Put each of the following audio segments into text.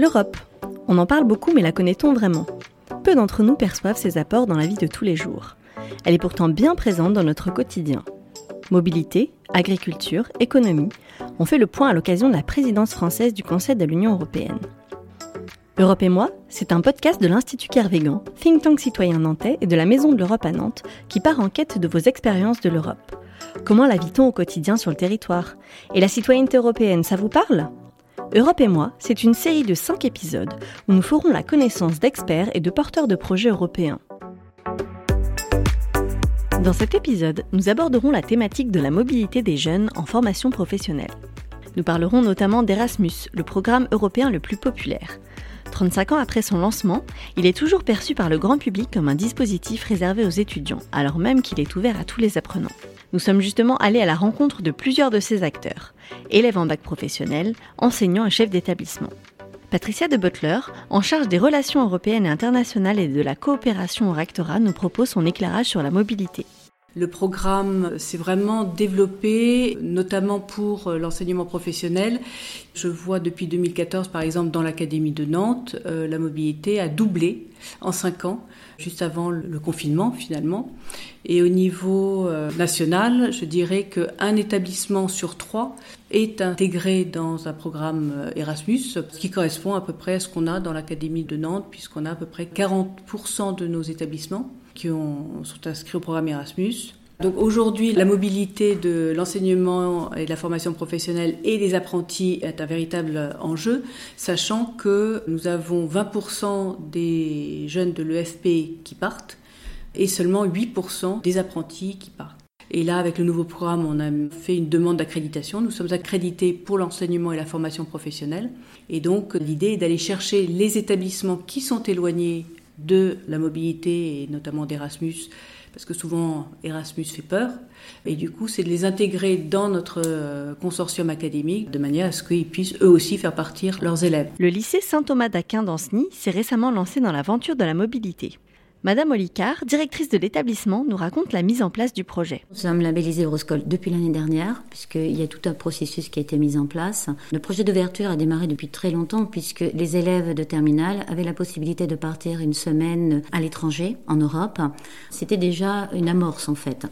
L'Europe. On en parle beaucoup mais la connaît-on vraiment? Peu d'entre nous perçoivent ses apports dans la vie de tous les jours. Elle est pourtant bien présente dans notre quotidien. Mobilité, agriculture, économie, on fait le point à l'occasion de la présidence française du Conseil de l'Union européenne. Europe et moi, c'est un podcast de l'Institut Kervégan, think tank citoyen nantais et de la Maison de l'Europe à Nantes, qui part en quête de vos expériences de l'Europe. Comment la vit-on au quotidien sur le territoire? Et la citoyenneté européenne, ça vous parle? Europe et moi, c'est une série de 5 épisodes où nous ferons la connaissance d'experts et de porteurs de projets européens. Dans cet épisode, nous aborderons la thématique de la mobilité des jeunes en formation professionnelle. Nous parlerons notamment d'Erasmus, le programme européen le plus populaire. 35 ans après son lancement, il est toujours perçu par le grand public comme un dispositif réservé aux étudiants, alors même qu'il est ouvert à tous les apprenants. Nous sommes justement allés à la rencontre de plusieurs de ces acteurs, élèves en bac professionnel, enseignants et chefs d'établissement. Patricia de Butler, en charge des relations européennes et internationales et de la coopération au rectorat, nous propose son éclairage sur la mobilité. Le programme s'est vraiment développé, notamment pour euh, l'enseignement professionnel. Je vois depuis 2014, par exemple, dans l'Académie de Nantes, euh, la mobilité a doublé en cinq ans, juste avant le confinement finalement. Et au niveau euh, national, je dirais qu'un établissement sur trois est intégré dans un programme Erasmus, ce qui correspond à peu près à ce qu'on a dans l'Académie de Nantes, puisqu'on a à peu près 40% de nos établissements qui sont inscrits au programme Erasmus. Donc aujourd'hui, la mobilité de l'enseignement et de la formation professionnelle et des apprentis est un véritable enjeu, sachant que nous avons 20% des jeunes de l'EFP qui partent et seulement 8% des apprentis qui partent. Et là, avec le nouveau programme, on a fait une demande d'accréditation. Nous sommes accrédités pour l'enseignement et la formation professionnelle. Et donc, l'idée est d'aller chercher les établissements qui sont éloignés de la mobilité et notamment d'Erasmus, parce que souvent Erasmus fait peur. Et du coup, c'est de les intégrer dans notre euh, consortium académique de manière à ce qu'ils puissent eux aussi faire partir leurs élèves. Le lycée Saint-Thomas d'Aquin d'Anceny s'est récemment lancé dans l'aventure de la mobilité. Madame Olicard, directrice de l'établissement, nous raconte la mise en place du projet. Nous sommes labellisés Euroscol depuis l'année dernière, puisqu'il y a tout un processus qui a été mis en place. Le projet d'ouverture a démarré depuis très longtemps, puisque les élèves de terminale avaient la possibilité de partir une semaine à l'étranger, en Europe. C'était déjà une amorce, en fait.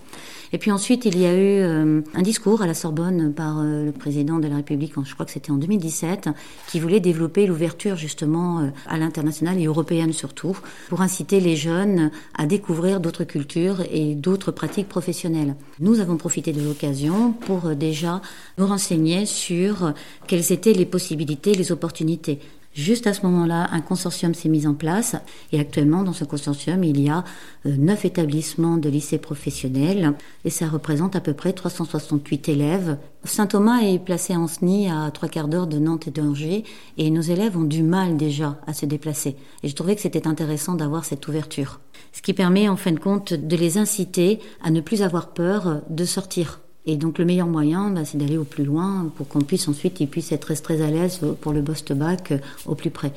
Et puis ensuite, il y a eu euh, un discours à la Sorbonne par euh, le président de la République, je crois que c'était en 2017, qui voulait développer l'ouverture justement euh, à l'international et européenne surtout, pour inciter les jeunes à découvrir d'autres cultures et d'autres pratiques professionnelles. Nous avons profité de l'occasion pour déjà nous renseigner sur quelles étaient les possibilités, les opportunités. Juste à ce moment-là, un consortium s'est mis en place et actuellement, dans ce consortium, il y a euh, neuf établissements de lycées professionnels et ça représente à peu près 368 élèves. Saint-Thomas est placé en SNI à trois quarts d'heure de Nantes et d'Angers et nos élèves ont du mal déjà à se déplacer. Et je trouvais que c'était intéressant d'avoir cette ouverture. Ce qui permet en fin de compte de les inciter à ne plus avoir peur de sortir et donc le meilleur moyen, bah, c'est d'aller au plus loin pour qu'on puisse ensuite, ils puissent être très à l'aise pour le post-bac euh, au plus près.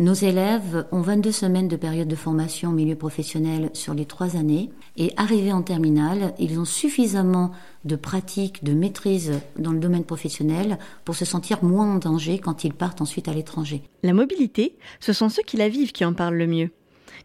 Nos élèves ont 22 semaines de période de formation au milieu professionnel sur les trois années et arrivés en terminale, ils ont suffisamment de pratique, de maîtrise dans le domaine professionnel pour se sentir moins en danger quand ils partent ensuite à l'étranger. La mobilité, ce sont ceux qui la vivent qui en parlent le mieux.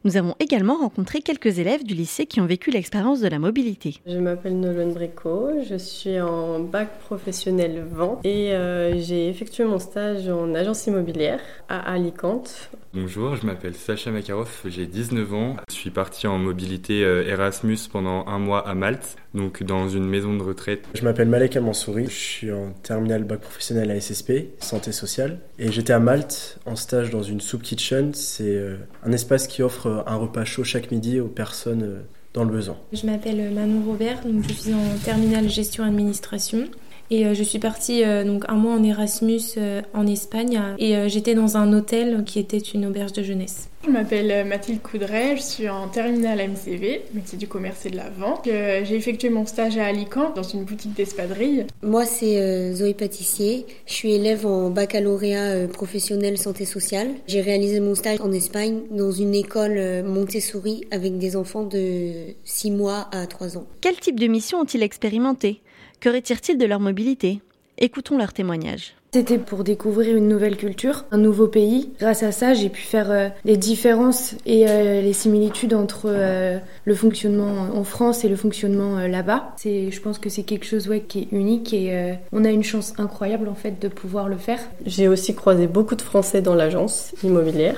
Nous avons également rencontré quelques élèves du lycée qui ont vécu l'expérience de la mobilité. Je m'appelle Nolone Brico, je suis en bac professionnel vente et euh, j'ai effectué mon stage en agence immobilière à Alicante Bonjour, je m'appelle Sacha Makarov, j'ai 19 ans. Je suis parti en mobilité euh, Erasmus pendant un mois à Malte, donc dans une maison de retraite. Je m'appelle Malek Mansouri, je suis en terminale bac professionnel à SSP, santé sociale, et j'étais à Malte en stage dans une soup kitchen. C'est euh, un espace qui offre un repas chaud chaque midi aux personnes euh, dans le besoin. Je m'appelle Manon Robert, donc je suis en terminale gestion administration. Et euh, je suis partie euh, donc un mois en Erasmus euh, en Espagne et j'étais dans un hôtel qui était une auberge de jeunesse. Je m'appelle Mathilde Coudray, je suis en terminale MCV, métier du commerce et de la vente. J'ai effectué mon stage à Alicante dans une boutique d'espadrille. Moi c'est Zoé Pâtissier, je suis élève en baccalauréat professionnel santé sociale. J'ai réalisé mon stage en Espagne dans une école Montessori avec des enfants de 6 mois à 3 ans. Quel type de mission ont-ils expérimenté que retirent-ils de leur mobilité? Écoutons leur témoignage. C'était pour découvrir une nouvelle culture, un nouveau pays. Grâce à ça, j'ai pu faire euh, les différences et euh, les similitudes entre euh, le fonctionnement en France et le fonctionnement là-bas. C'est, je pense que c'est quelque chose ouais, qui est unique et on a une chance incroyable en fait de pouvoir le faire. J'ai aussi croisé beaucoup de Français dans l'agence immobilière.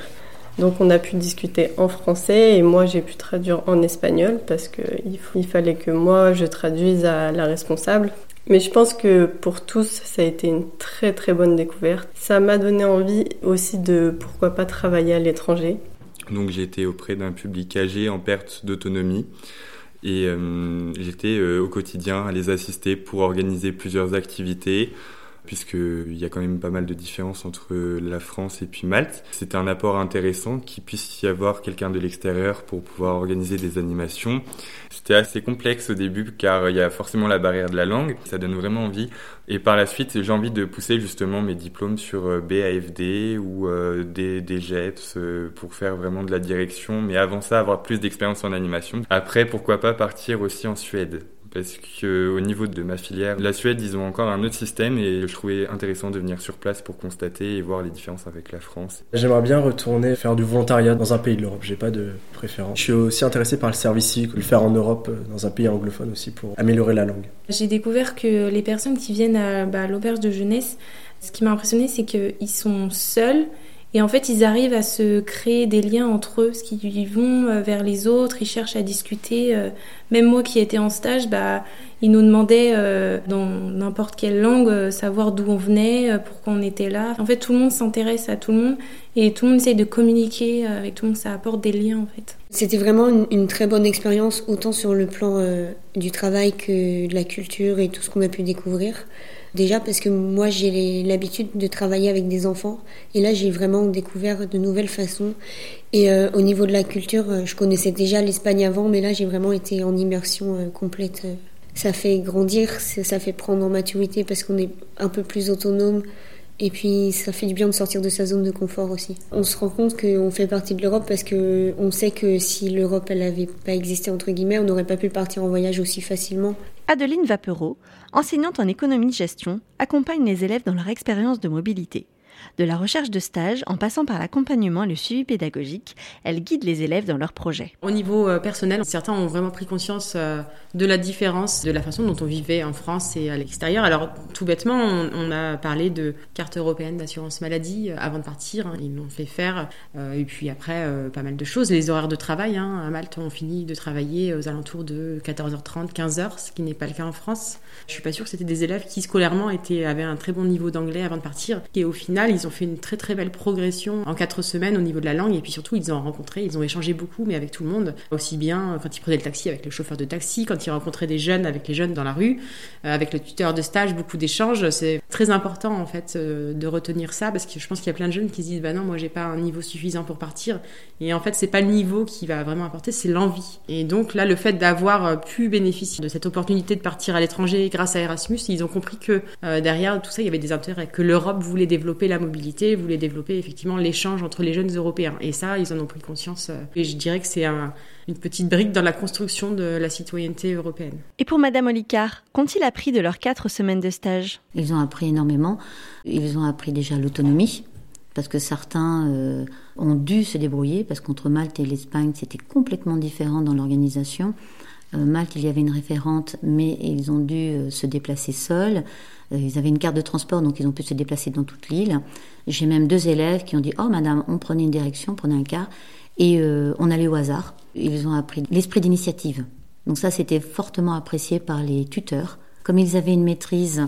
Donc on a pu discuter en français et moi j'ai pu traduire en espagnol parce qu'il il fallait que moi je traduise à la responsable mais je pense que pour tous, ça a été une très très bonne découverte. Ça m'a donné envie aussi de pourquoi pas travailler à l'étranger. Donc j'étais auprès d'un public âgé en perte d'autonomie et euh, j'étais euh, au quotidien à les assister pour organiser plusieurs activités puisqu'il y a quand même pas mal de différences entre la France et puis Malte. C'était un apport intéressant qu'il puisse y avoir quelqu'un de l'extérieur pour pouvoir organiser des animations. C'était assez complexe au début car il y a forcément la barrière de la langue, ça donne vraiment envie. Et par la suite, j'ai envie de pousser justement mes diplômes sur euh, BAFD ou euh, des, des JETS euh, pour faire vraiment de la direction, mais avant ça, avoir plus d'expérience en animation. Après, pourquoi pas partir aussi en Suède parce qu'au niveau de ma filière, la Suède, ils ont encore un autre système et je trouvais intéressant de venir sur place pour constater et voir les différences avec la France. J'aimerais bien retourner faire du volontariat dans un pays de l'Europe, j'ai pas de préférence. Je suis aussi intéressé par le service civique, le faire en Europe, dans un pays anglophone aussi pour améliorer la langue. J'ai découvert que les personnes qui viennent à bah, l'auberge de jeunesse, ce qui m'a impressionné, c'est qu'ils sont seuls et en fait, ils arrivent à se créer des liens entre eux, parce qu'ils vont euh, vers les autres, ils cherchent à discuter. Euh. Même moi qui étais en stage, bah, ils nous demandaient euh, dans n'importe quelle langue savoir d'où on venait, pourquoi on était là. En fait, tout le monde s'intéresse à tout le monde et tout le monde essaye de communiquer avec tout le monde. Ça apporte des liens en fait. C'était vraiment une, très bonne expérience, autant sur le plan du travail que de la culture et tout ce qu'on a pu découvrir. Déjà parce que moi j'ai l'habitude de travailler avec des enfants et là j'ai vraiment découvert de nouvelles façons. Et euh, au niveau de la culture, euh, je connaissais déjà l'Espagne avant, mais là j'ai vraiment été en immersion euh, complète. Ça fait grandir, ça fait prendre en maturité parce qu'on est un peu plus autonome. Et puis ça fait du bien de sortir de sa zone de confort aussi. On se rend compte qu'on fait partie de l'Europe parce que on sait que si l'Europe elle avait pas existé entre guillemets, on n'aurait pas pu partir en voyage aussi facilement. Adeline Vapereau, enseignante en économie de gestion, accompagne les élèves dans leur expérience de mobilité. De la recherche de stage en passant par l'accompagnement et le suivi pédagogique, elle guide les élèves dans leurs projets. Au niveau euh, personnel, certains ont vraiment pris conscience euh, de la différence de la façon dont on vivait en France et à l'extérieur. Alors tout bêtement, on, a parlé de carte européenne d'assurance maladie euh, avant de partir. Hein. Ils l'ont fait faire. et puis après, pas mal de choses. Les horaires de travail. Hein. À Malte, on finit de travailler aux alentours de 14h30, 15h, ce qui n'est pas le cas en France. Je suis pas sûre que c'était des élèves qui scolairement avaient un très bon niveau d'anglais avant de partir. Et au final, ils ont fait une très très belle progression en quatre semaines au niveau de la langue. Et puis surtout, ils ont rencontré, ils ont échangé beaucoup, mais avec tout le monde. Aussi bien quand ils prenaient le taxi avec le chauffeur de taxi, quand ils rencontraient des jeunes avec les jeunes dans la rue, euh, avec le tuteur de stage, beaucoup d'échanges. C'est très important en fait euh, de retenir ça parce que je pense qu'il y a plein de jeunes qui se disent bah non, moi j'ai pas un niveau suffisant pour partir. Et en fait, c'est pas le niveau qui va vraiment apporter, c'est l'envie. Et donc là, le fait d'avoir pu bénéficier de cette opportunité de partir à l'étranger grâce à Erasmus, ils ont compris que euh, derrière tout ça, il y avait des intérêts, que l'Europe voulait développer la mobilité, voulait développer effectivement l'échange entre les jeunes Européens. Et ça, ils en ont pris conscience. Euh, et je dirais que c'est une petite brique dans la construction de la citoyenneté européenne. Et pour Madame Olicard, qu'ont-ils appris de leurs quatre semaines de stage? Ils ont appris énormément. Ils ont appris déjà l'autonomie, parce que certains euh, ont dû se débrouiller, parce qu'entre Malte et l'Espagne, c'était complètement différent dans l'organisation. Euh, Malte, il y avait une référente, mais ils ont dû euh, se déplacer seuls. Euh, ils avaient une carte de transport, donc ils ont pu se déplacer dans toute l'île. J'ai même deux élèves qui ont dit Oh, madame, on prenait une direction, on prenait un car, et on allait au hasard. Ils ont appris l'esprit d'initiative. Donc ça, c'était fortement apprécié par les tuteurs. Comme ils avaient une maîtrise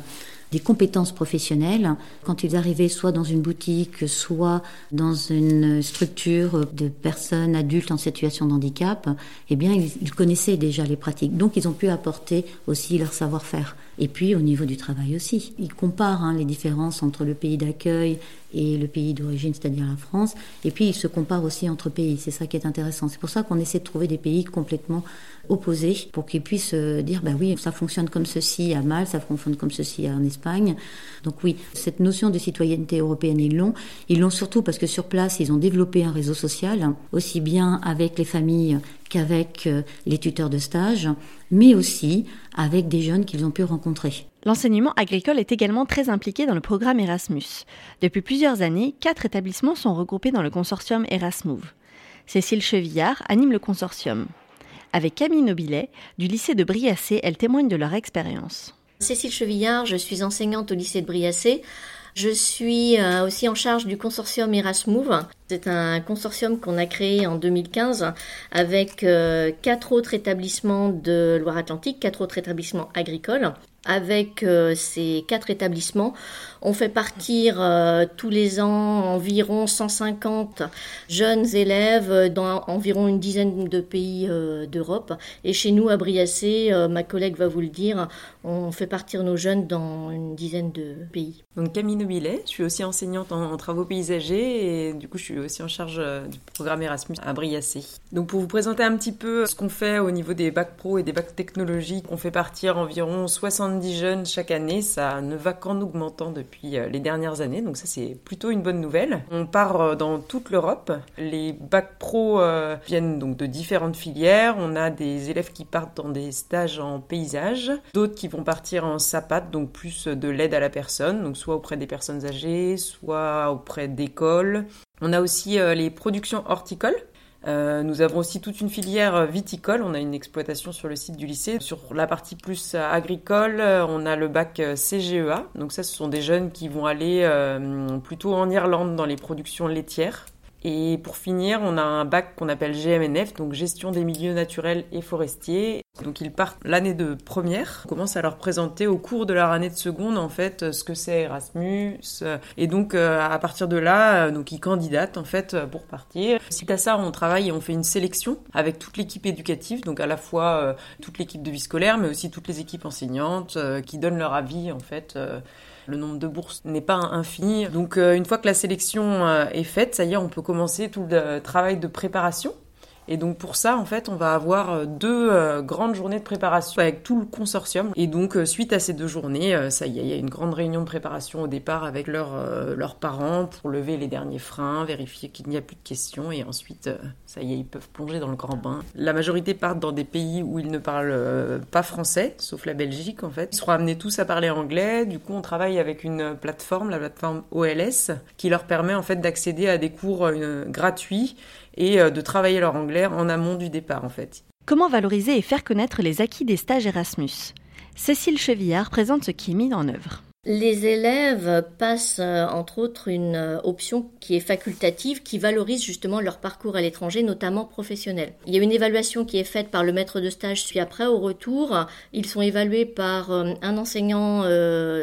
des compétences professionnelles. Quand ils arrivaient soit dans une boutique, soit dans une structure de personnes adultes en situation de handicap, eh bien, ils, connaissaient déjà les pratiques. Donc, ils ont pu apporter aussi leur savoir-faire. Et puis, au niveau du travail aussi. Ils comparent hein, les différences entre le pays d'accueil et le pays d'origine, c'est-à-dire la France. Et puis, ils se comparent aussi entre pays. C'est ça qui est intéressant. C'est pour ça qu'on essaie de trouver des pays complètement opposés pour qu'ils puissent euh, dire, ben oui, ça fonctionne comme ceci à Malte, ça fonctionne comme ceci en Espagne. Donc oui, cette notion de citoyenneté européenne, ils l'ont. Ils l'ont surtout parce que sur place, ils ont développé un réseau social, aussi bien avec les familles qu'avec euh, les tuteurs de stage, mais aussi avec des jeunes qu'ils ont pu rencontrer. L'enseignement agricole est également très impliqué dans le programme Erasmus. Depuis plusieurs années, quatre établissements sont regroupés dans le consortium Erasmove. Cécile Chevillard anime le consortium. Avec Camille Nobilet, du lycée de Briassé, elle témoigne de leur expérience. Cécile Chevillard, je suis enseignante au lycée de Briassé. Je suis euh, aussi en charge du consortium Erasmove. C'est un consortium qu'on a créé en 2015 avec euh, quatre autres établissements de Loire-Atlantique, quatre autres établissements agricoles. Avec euh, ces quatre établissements, on fait partir euh, tous les ans environ 150 jeunes élèves dans environ une dizaine de pays euh, d'Europe. Et chez nous, à Briassé, ma collègue va vous le dire, on fait partir nos jeunes dans une dizaine de pays. Donc Camille Nobilet, je suis aussi enseignante en, travaux paysagers et du coup je suis aussi en charge du programme Erasmus à Briassé. Donc pour vous présenter un petit peu ce qu'on fait au niveau des bacs pro et des bacs technologiques, on fait partir environ 60 70 jeunes chaque année, ça ne va qu'en augmentant depuis euh, les dernières années, donc ça c'est plutôt une bonne nouvelle. On part euh, dans toute l'Europe. Les bacs pro euh, viennent donc de différentes filières. On a des élèves qui partent dans des stages en paysage, d'autres qui vont partir en SAPAT, donc plus de l'aide à la personne, donc soit auprès des personnes âgées, soit auprès d'écoles. On a aussi les productions horticoles euh, nous avons aussi toute une filière viticole. On a une exploitation sur le site du lycée. Sur la partie plus agricole, on a le bac CGEA. Donc ça, ce sont des jeunes qui vont aller euh, plutôt en Irlande dans les productions laitières. Et pour finir, on a un bac qu'on appelle GMNF, donc gestion des milieux naturels et forestiers. Donc ils partent l'année de première. On commence à leur présenter au cours de leur année de seconde en fait ce que c'est Erasmus. Et donc euh, à partir de là, euh, donc ils candidatent en fait pour partir. Suite à ça, on travaille et on fait une sélection avec toute l'équipe éducative, donc à la fois euh, toute l'équipe de vie scolaire, mais aussi toutes les équipes enseignantes qui donnent leur avis en fait le nombre de bourses n'est pas infini. Donc euh, une fois que la sélection euh, est faite, ça y est, on peut commencer tout le travail de préparation. Et donc pour ça, en fait, on va avoir euh, deux euh, grandes journées de préparation avec tout le consortium. Et donc euh, suite à ces deux journées, ça y est, il y a une grande réunion de préparation au départ avec leurs parents pour lever les derniers freins, vérifier qu'il n'y a plus de questions et ensuite, ça y est, ils peuvent plonger dans le grand bain. La majorité partent dans des pays où ils ne parlent pas français, sauf la Belgique en fait. Ils seront amenés tous à parler anglais. Du coup, on travaille avec une plateforme, la plateforme OLS, qui leur permet en fait d'accéder à des cours gratuits et euh, de travailler leur anglais en amont du départ en fait. Comment valoriser et faire connaître les acquis des stages Erasmus? Cécile Chevillard présente ce qui est mis en œuvre. Les élèves passent euh, entre autres une euh, option qui est facultative, qui valorise justement leur parcours à l'étranger, notamment professionnel. Il y a une évaluation qui est faite par le maître de stage, puis après au retour, ils sont évalués par un enseignant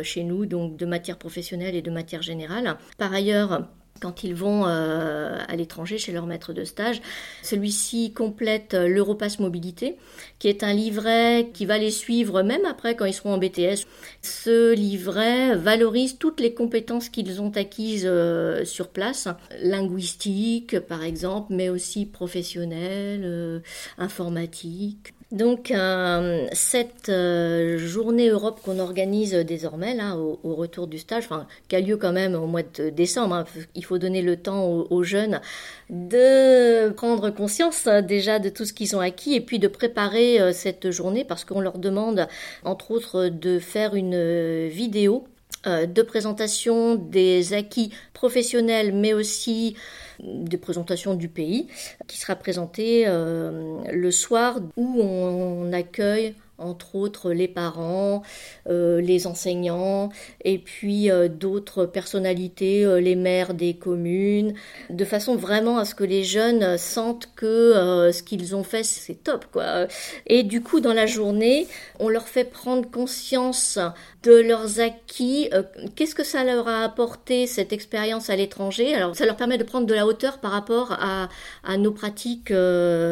chez nous, donc de matière professionnelle et de matière générale. Par ailleurs, quand ils vont euh, à l'étranger chez leur maître de stage. Celui-ci complète l'Europass Mobilité, qui est un livret qui va les suivre même après quand ils seront en BTS. Ce livret valorise toutes les compétences qu'ils ont acquises euh, sur place, linguistique par exemple, mais aussi professionnelles, euh, informatique. Donc euh, cette euh, journée Europe qu'on organise désormais là au, retour du stage, enfin qui a lieu quand même au mois de décembre, hein, il faut donner le temps aux, jeunes de prendre conscience hein, déjà de tout ce qu'ils ont acquis et puis de préparer euh, cette journée parce qu'on leur demande entre autres de faire une vidéo de présentation des acquis professionnels mais aussi de présentation du pays qui sera présentée euh, le soir où on accueille entre autres les parents, euh, les enseignants, et puis euh, d'autres personnalités, euh, les maires des communes, de façon vraiment à ce que les jeunes sentent que ce qu'ils ont fait, c'est top, quoi. Et du coup, dans la journée, on leur fait prendre conscience de leurs acquis, qu'est-ce que ça leur a apporté, cette expérience à l'étranger? Alors, ça leur permet de prendre de la hauteur par rapport à, à nos pratiques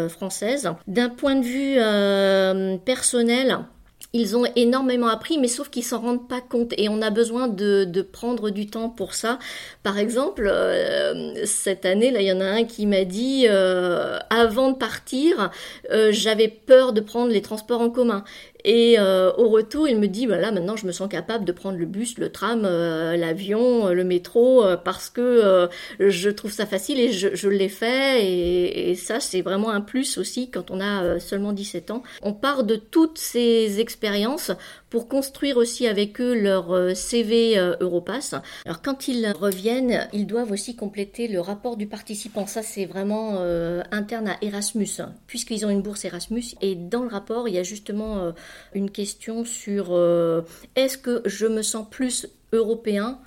françaises. D'un point de vue personnel, ils ont énormément appris, mais sauf qu'ils s'en rendent pas compte et on a besoin de, prendre du temps pour ça. Par exemple, euh, cette année, là, il y en a un qui m'a dit euh, avant de partir, euh, j'avais peur de prendre les transports en commun et euh, au retour, il me dit, voilà, maintenant je me sens capable de prendre le bus, le tram, euh, l'avion, euh, le métro, parce que je trouve ça facile et je, l'ai fait. Et, et ça, c'est vraiment un plus aussi quand on a seulement 17 ans. On part de toutes ces expériences pour construire aussi avec eux leur euh, CV euh, Europass. Alors quand ils reviennent, ils doivent aussi compléter le rapport du participant. Ça c'est vraiment euh, interne à Erasmus, hein, puisqu'ils ont une bourse Erasmus. Et dans le rapport, il y a justement une question sur est-ce que je me sens plus européen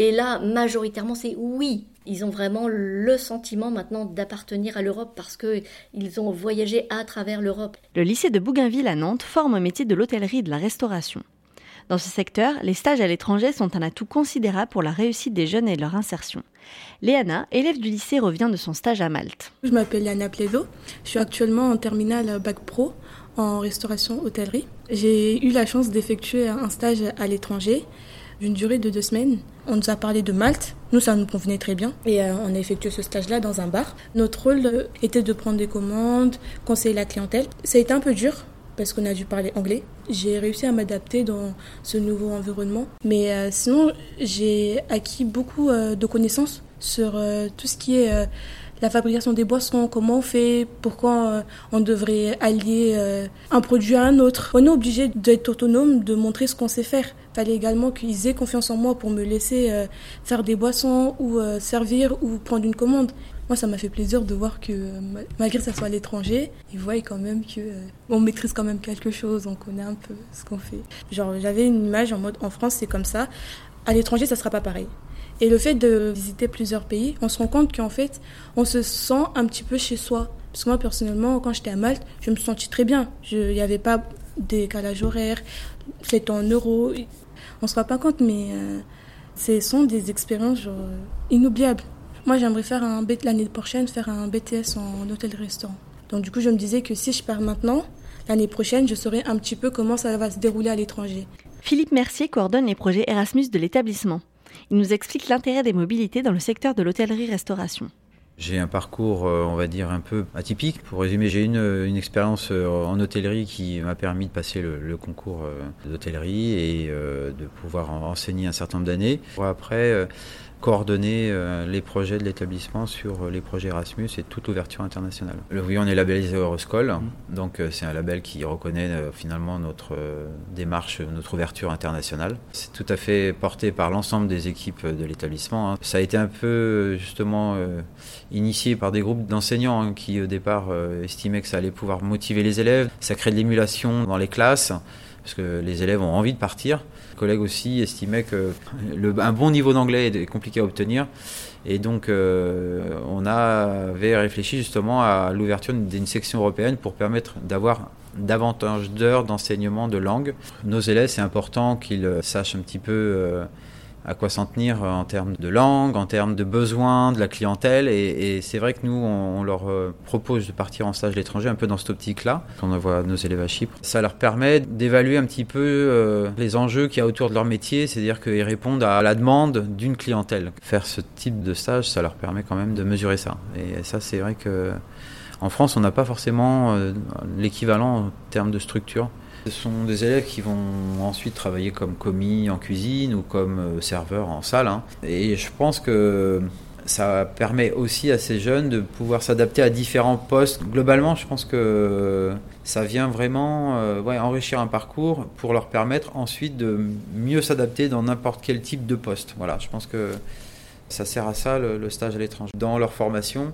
et là, majoritairement, c'est oui. Ils ont vraiment le sentiment maintenant d'appartenir à l'Europe parce qu'ils ont voyagé à travers l'Europe. Le lycée de Bougainville à Nantes forme au métier de l'hôtellerie et de la restauration. Dans ce secteur, les stages à l'étranger sont un atout considérable pour la réussite des jeunes et leur insertion. Léana, élève du lycée, revient de son stage à Malte. Je m'appelle Léana Pledo. Je suis actuellement en terminale Bac Pro en restauration hôtellerie. J'ai eu la chance d'effectuer un stage à l'étranger d'une durée de deux semaines. On nous a parlé de Malte. Nous, ça nous convenait très bien. Et euh, on a effectué ce stage-là dans un bar. Notre rôle euh, était de prendre des commandes, conseiller la clientèle. Ça a été un peu dur parce qu'on a dû parler anglais. J'ai réussi à m'adapter dans ce nouveau environnement. Mais euh, sinon, j'ai acquis beaucoup de connaissances sur tout ce qui est la fabrication des boissons, comment on fait, pourquoi on devrait allier un produit à un autre. On est obligé d'être autonome, de montrer ce qu'on sait faire fallait également qu'ils aient confiance en moi pour me laisser euh, faire des boissons ou euh, servir ou prendre une commande. Moi, ça m'a fait plaisir de voir que malgré que ça soit à l'étranger, ils voient quand même que euh, on maîtrise quand même quelque chose, on connaît un peu ce qu'on fait. Genre, j'avais une image en mode en France, c'est comme ça. À l'étranger, ça sera pas pareil. Et le fait de visiter plusieurs pays, on se rend compte qu'en fait, on se sent un petit peu chez soi. Parce que moi, personnellement, quand j'étais à Malte, je me sentais très bien. Il n'y avait pas décalage horaire, c'était en euros on se rend pas compte, mais euh, ce sont des expériences inoubliables. Moi, j'aimerais faire un l'année prochaine faire un BTS en hôtel-restaurant. Donc du coup, je me disais que si je pars maintenant, l'année prochaine, je saurais un petit peu comment ça va se dérouler à l'étranger. Philippe Mercier coordonne les projets Erasmus de l'établissement. Il nous explique l'intérêt des mobilités dans le secteur de l'hôtellerie-restauration. J'ai un parcours, euh, on va dire, un peu atypique. Pour résumer, j'ai une, une expérience euh, en hôtellerie qui m'a permis de passer le, concours euh, d'hôtellerie et de pouvoir enseigner un certain nombre d'années. Après, coordonner euh, les projets de l'établissement sur euh, les projets Erasmus et toute l'ouverture internationale. Oui, on est labellisé Euroscol, mmh. donc euh, c'est un label qui reconnaît finalement notre démarche, notre ouverture internationale. C'est tout à fait porté par l'ensemble des équipes de l'établissement. Hein. Ça a été un peu justement initié par des groupes d'enseignants hein, qui au départ estimaient que ça allait pouvoir motiver les élèves. Ça crée de l'émulation dans les classes parce que les élèves ont envie de partir. Collègues aussi estimaient que un bon niveau d'anglais est compliqué à obtenir. Et donc, euh, on avait réfléchi justement à l'ouverture d'une section européenne pour permettre d'avoir davantage d'heures d'enseignement de langue. Nos élèves, c'est important qu'ils sachent un petit peu euh, à quoi s'en tenir en termes de langue, en termes de besoins de la clientèle. Et, c'est vrai que nous, on, leur euh, propose de partir en stage à l'étranger, un peu dans cette optique-là, quand on envoie nos élèves à Chypre. Ça leur permet d'évaluer un petit peu euh, les enjeux qu'il y a autour de leur métier, c'est-à-dire qu'ils répondent à la demande d'une clientèle. Faire ce type de stage, ça leur permet quand même de mesurer ça. Et ça, c'est vrai que en France, on n'a pas forcément euh, l'équivalent en termes de structure. Ce sont des élèves qui vont ensuite travailler comme commis en cuisine ou comme euh, serveur en salle. Hein. Et je pense que ça permet aussi à ces jeunes de pouvoir s'adapter à différents postes. Globalement, je pense que ça vient vraiment euh, enrichir un parcours pour leur permettre ensuite de mieux s'adapter dans n'importe quel type de poste. Voilà, je pense que ça sert à ça le, le stage à l'étranger. Dans leur formation,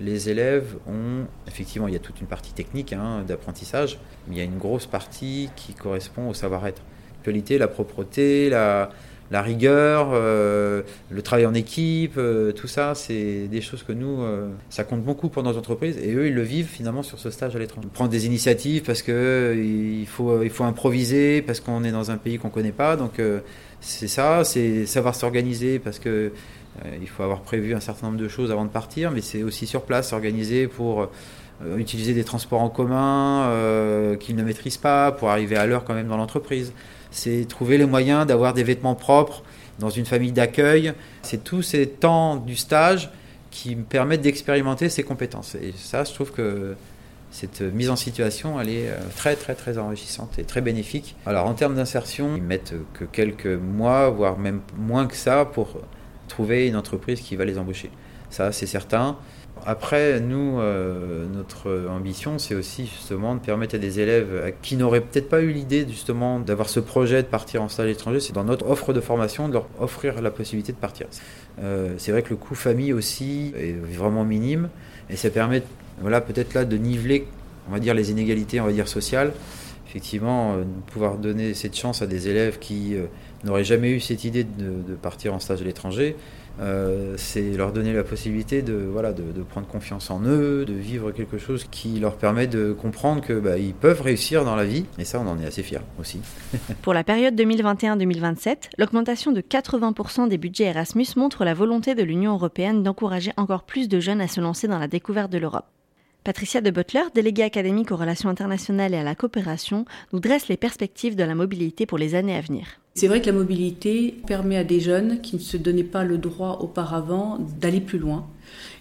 les élèves ont, effectivement, il y a toute une partie technique hein, d'apprentissage, mais il y a une grosse partie qui correspond au savoir-être. La qualité, la propreté, la, rigueur, euh, le travail en équipe, euh, tout ça, c'est des choses que nous, euh, ça compte beaucoup pour nos entreprises et eux, ils le vivent finalement sur ce stage à l'étranger. Prendre des initiatives parce que il faut, il faut improviser, parce qu'on est dans un pays qu'on ne connaît pas, donc c'est ça, c'est savoir s'organiser parce que il faut avoir prévu un certain nombre de choses avant de partir, mais c'est aussi sur place, s'organiser pour euh, utiliser des transports en commun euh, qu'ils ne maîtrisent pas, pour arriver à l'heure quand même dans l'entreprise. C'est trouver les moyens d'avoir des vêtements propres dans une famille d'accueil. C'est tous ces temps du stage qui me permettent d'expérimenter ces compétences. Et ça, je trouve que cette mise en situation, elle est très très très enrichissante et très bénéfique. Alors en termes d'insertion, ils mettent que quelques mois, voire même moins que ça, pour trouver une entreprise qui va les embaucher. ça c'est certain. Après, nous, euh, notre ambition, c'est aussi justement de permettre à des élèves qui n'auraient peut-être pas eu l'idée justement d'avoir ce projet de partir en stage à l'étranger, c'est dans notre offre de formation de leur offrir la possibilité de partir. Euh, c'est vrai que le coût famille aussi est vraiment minime et ça permet, voilà, peut-être là de niveler, on va dire les inégalités, on va dire sociales. Effectivement, euh, pouvoir donner cette chance à des élèves qui n'auraient jamais eu cette idée de partir en stage à l'étranger euh, c'est leur donner la possibilité de, voilà, de, prendre confiance en eux, de vivre quelque chose qui leur permet de comprendre qu'ils bah, peuvent réussir dans la vie. Et ça, on en est assez fiers aussi. Pour la période 2021-2027, l'augmentation de 80% des budgets Erasmus montre la volonté de l'Union européenne d'encourager encore plus de jeunes à se lancer dans la découverte de l'Europe. Patricia de Butler, déléguée académique aux relations internationales et à la coopération, nous dresse les perspectives de la mobilité pour les années à venir. C'est vrai que la mobilité permet à des jeunes qui ne se donnaient pas le droit auparavant d'aller plus loin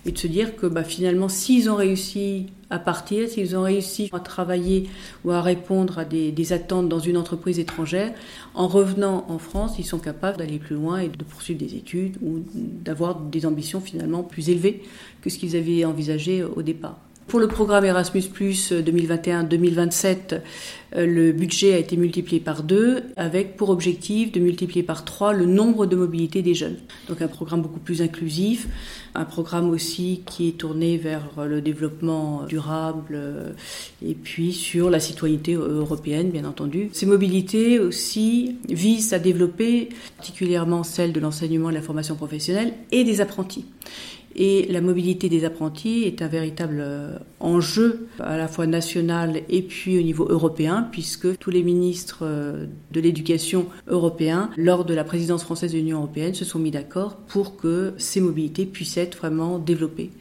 et de se dire que bah, finalement, s'ils ont réussi à partir, s'ils ont réussi à travailler ou à répondre à des, des, attentes dans une entreprise étrangère, en revenant en France, ils sont capables d'aller plus loin et de poursuivre des études ou d'avoir des ambitions finalement plus élevées que ce qu'ils avaient envisagé au départ. Pour le programme Erasmus 2021-2027, euh, le budget a été multiplié par deux, avec pour objectif de multiplier par trois le nombre de mobilités des jeunes. Donc un programme beaucoup plus inclusif, un programme aussi qui est tourné vers le développement durable euh, et puis sur la citoyenneté européenne, bien entendu. Ces mobilités aussi visent à développer particulièrement celle de l'enseignement et de la formation professionnelle et des apprentis. Et la mobilité des apprentis est un véritable euh, enjeu à la fois national et puis au niveau européen, puisque tous les ministres euh, de l'éducation européens, lors de la présidence française de l'Union européenne, se sont mis d'accord pour que ces mobilités puissent être vraiment développées.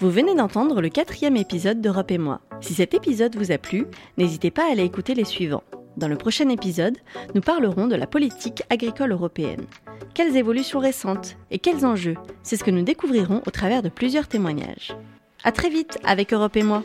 Vous venez d'entendre le quatrième épisode d'Europe et moi. Si cet épisode vous a plu, n'hésitez pas à aller écouter les suivants. Dans le prochain épisode, nous parlerons de la politique agricole européenne. Quelles évolutions récentes et quels enjeux C'est ce que nous découvrirons au travers de plusieurs témoignages. À très vite avec Europe et moi.